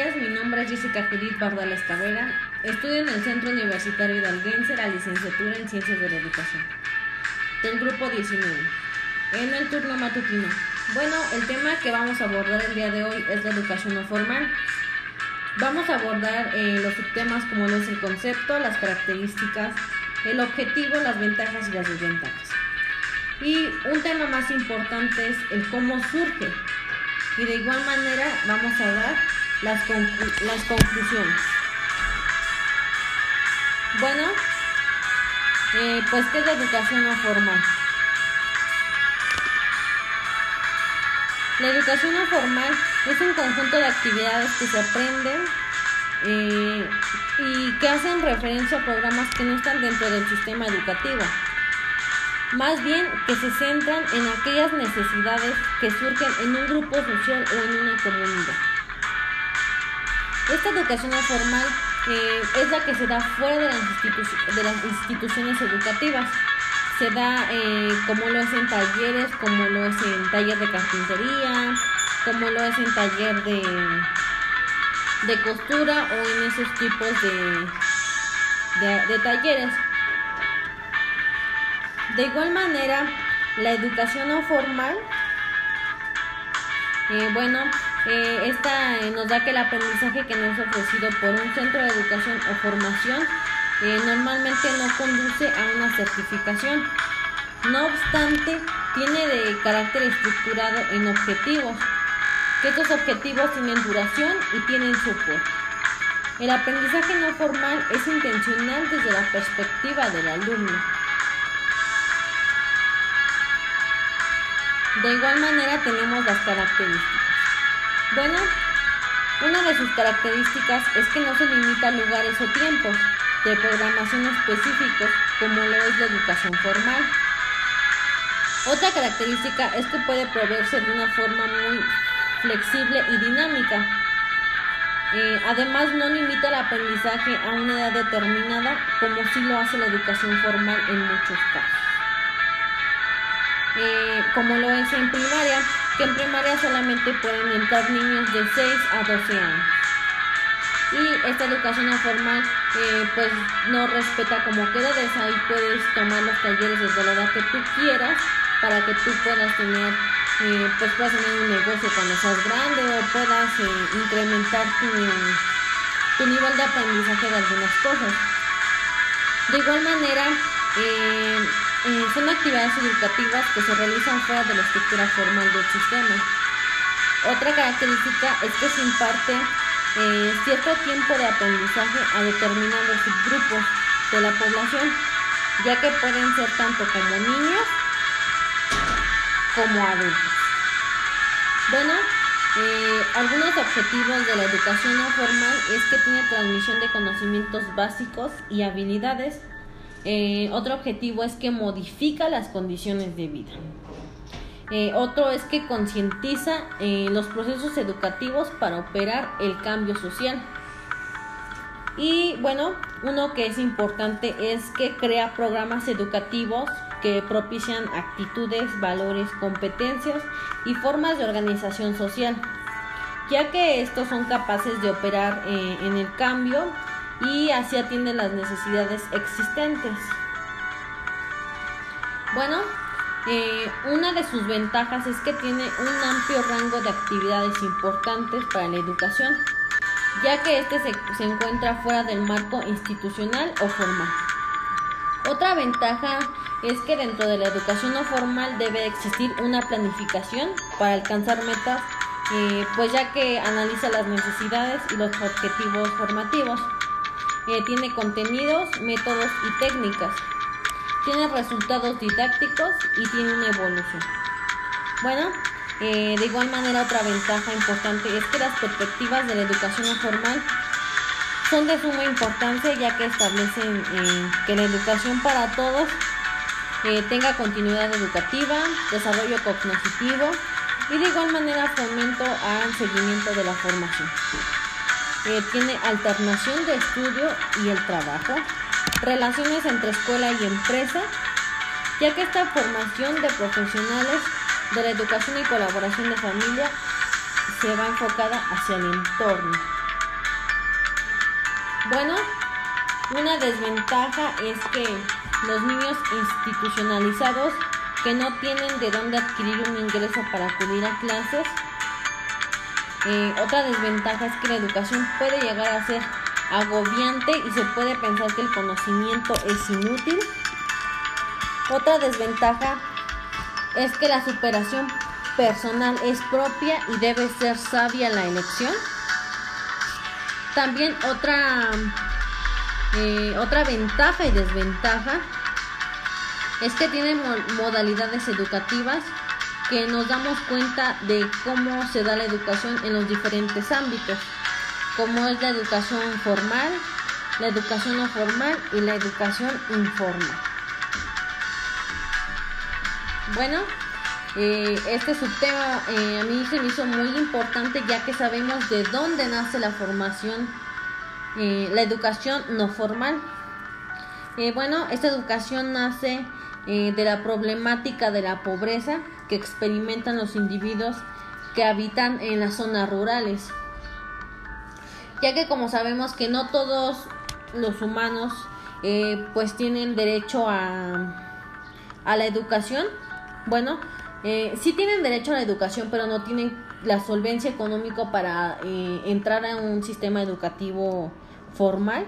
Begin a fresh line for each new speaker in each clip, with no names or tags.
Días. Mi nombre es Jessica Judith Bardales Cabrera. Estudio en el Centro Universitario Hidalguense la licenciatura en Ciencias de la Educación, del grupo 19, en el turno matutino. Bueno, el tema que vamos a abordar el día de hoy es la educación no formal. Vamos a abordar eh, los subtemas como lo es el concepto, las características, el objetivo, las ventajas y las desventajas. Y un tema más importante es el cómo surge. Y de igual manera vamos a dar las, las conclusiones. Bueno, eh, pues ¿qué es la educación no formal? La educación no formal es un conjunto de actividades que se aprenden eh, y que hacen referencia a programas que no están dentro del sistema educativo. Más bien que se centran en aquellas necesidades que surgen en un grupo social o en una comunidad. Esta educación formal eh, es la que se da fuera de las, de las instituciones educativas se da eh, como lo es en talleres, como lo es en taller de carpintería, como lo es en taller de, de costura o en esos tipos de, de, talleres. De igual manera, la educación no formal, eh, bueno, eh, esta nos da que el aprendizaje que nos es ofrecido por un centro de educación o formación normalmente no conduce a una certificación. No obstante, tiene de carácter estructurado en objetivos, que estos objetivos tienen duración y tienen soporte. El aprendizaje no formal es intencional desde la perspectiva del alumno. De igual manera tenemos las características. Bueno, una de sus características es que no se limita a lugares o tiempos, de programación específicos como lo es la educación formal. Otra característica es que puede proveerse de una forma muy flexible y dinámica. Eh, además, no limita el aprendizaje a una edad determinada como sí lo hace la educación formal en muchos casos. Eh, como lo es en primaria, que en primaria solamente pueden entrar niños de 6 a 12 años. Y esta educación no formal eh, pues no respeta como quedades ahí puedes tomar los talleres desde la edad que tú quieras para que tú puedas tener eh, pues puedas tener un negocio cuando seas grande o puedas eh, incrementar tu nivel de aprendizaje de algunas cosas. De igual manera son actividades educativas que se realizan fuera de la estructura formal del sistema otra característica es que se imparte eh, cierto tiempo de aprendizaje a determinados subgrupos de la población, ya que pueden ser tanto como niños como adultos. Bueno, eh, algunos objetivos de la educación no formal es que tiene transmisión de conocimientos básicos y habilidades. Eh, otro objetivo es que modifica las condiciones de vida. Eh, otro es que concientiza eh, los procesos educativos para operar el cambio social. Y bueno, uno que es importante es que crea programas educativos que propician actitudes, valores, competencias y formas de organización social, ya que estos son capaces de operar en el cambio y así atienden las necesidades existentes. Bueno, eh, una de sus ventajas es que tiene un amplio rango de actividades importantes para la educación, ya que este se, se encuentra fuera del marco institucional o formal. Otra ventaja es que dentro de la educación no formal debe existir una planificación para alcanzar metas, eh, pues ya que analiza las necesidades y los objetivos formativos. Eh, tiene contenidos, métodos y técnicas tiene resultados didácticos y tiene una evolución. Bueno, eh, de igual manera otra ventaja importante es que las perspectivas de la educación no formal son de suma importancia ya que establecen eh, que la educación para todos tenga continuidad educativa, desarrollo cognitivo y de igual manera fomento al seguimiento de la formación. Tiene alternación de estudio y el trabajo, relaciones entre escuela y empresa, ya que esta formación de profesionales de la educación y colaboración de familia se va enfocada hacia el entorno. Bueno, una desventaja es que los niños institucionalizados que no tienen de dónde adquirir un ingreso para acudir a clases. Otra desventaja es que la educación puede llegar a ser agobiante y se puede pensar que el conocimiento es inútil. Otra desventaja es que la superación personal es propia y debe ser sabia la elección. También otra, eh, otra ventaja y desventaja es que tiene modalidades educativas que nos damos cuenta de cómo se da la educación en los diferentes ámbitos, como es la educación formal, la educación no formal y la educación informal. Bueno, eh, este subtema eh, a mí se me hizo muy importante ya que sabemos de dónde nace la formación, eh, la educación no formal. bueno, esta educación nace eh, de la problemática de la pobreza que experimentan los individuos que habitan en las zonas rurales. Ya que como sabemos que no todos los humanos eh, pues tienen derecho a, a la educación, bueno, eh, sí tienen derecho a la educación, pero no tienen la solvencia económica para entrar a un sistema educativo formal.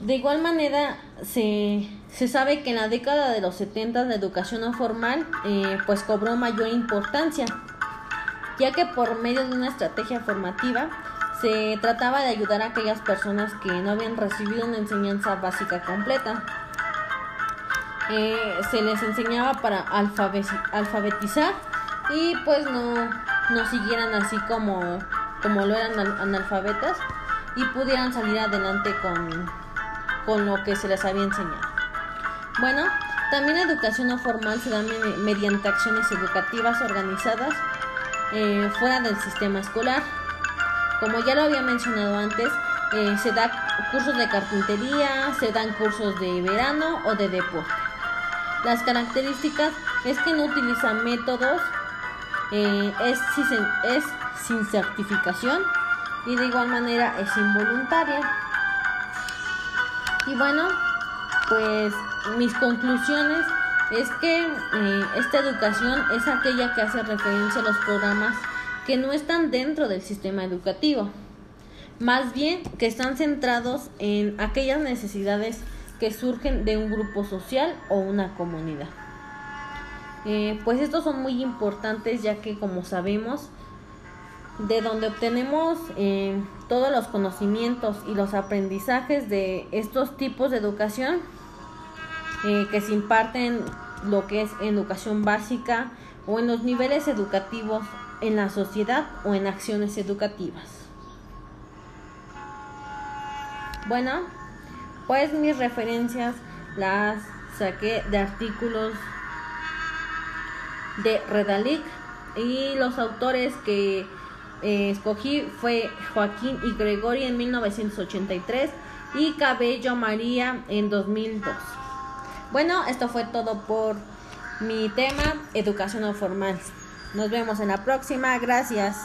De igual manera, se, se, sabe que en la década de los 70 la educación no formal eh, pues cobró mayor importancia, ya que por medio de una estrategia formativa se trataba de ayudar a aquellas personas que no habían recibido una enseñanza básica completa. Eh, se les enseñaba para alfabetizar y pues no, no siguieran así como, como lo eran analfabetas y pudieran salir adelante con, con lo que se les había enseñado. Bueno, también la educación no formal se da mediante acciones educativas organizadas eh, fuera del sistema escolar. Como ya lo había mencionado antes, eh, se da cursos de carpintería, se dan cursos de verano o de deporte. Las características es que no utilizan métodos, eh, es sin certificación y de igual manera es involuntaria. Y bueno, pues mis conclusiones es que eh, esta educación es aquella que hace referencia a los programas que no están dentro del sistema educativo, más bien que están centrados en aquellas necesidades que surgen de un grupo social o una comunidad. Eh, pues estos son muy importantes ya que como sabemos de donde obtenemos eh, todos los conocimientos y los aprendizajes de estos tipos de educación eh, que se imparten lo que es educación básica o en los niveles educativos en la sociedad o en acciones educativas. Bueno, pues mis referencias las saqué de artículos de Redalic y los autores que eh, escogí fue Joaquín y Gregory en 1983 y Cabello María en 2002. Bueno, esto fue todo por mi tema, educación no formal. Nos vemos en la próxima, gracias.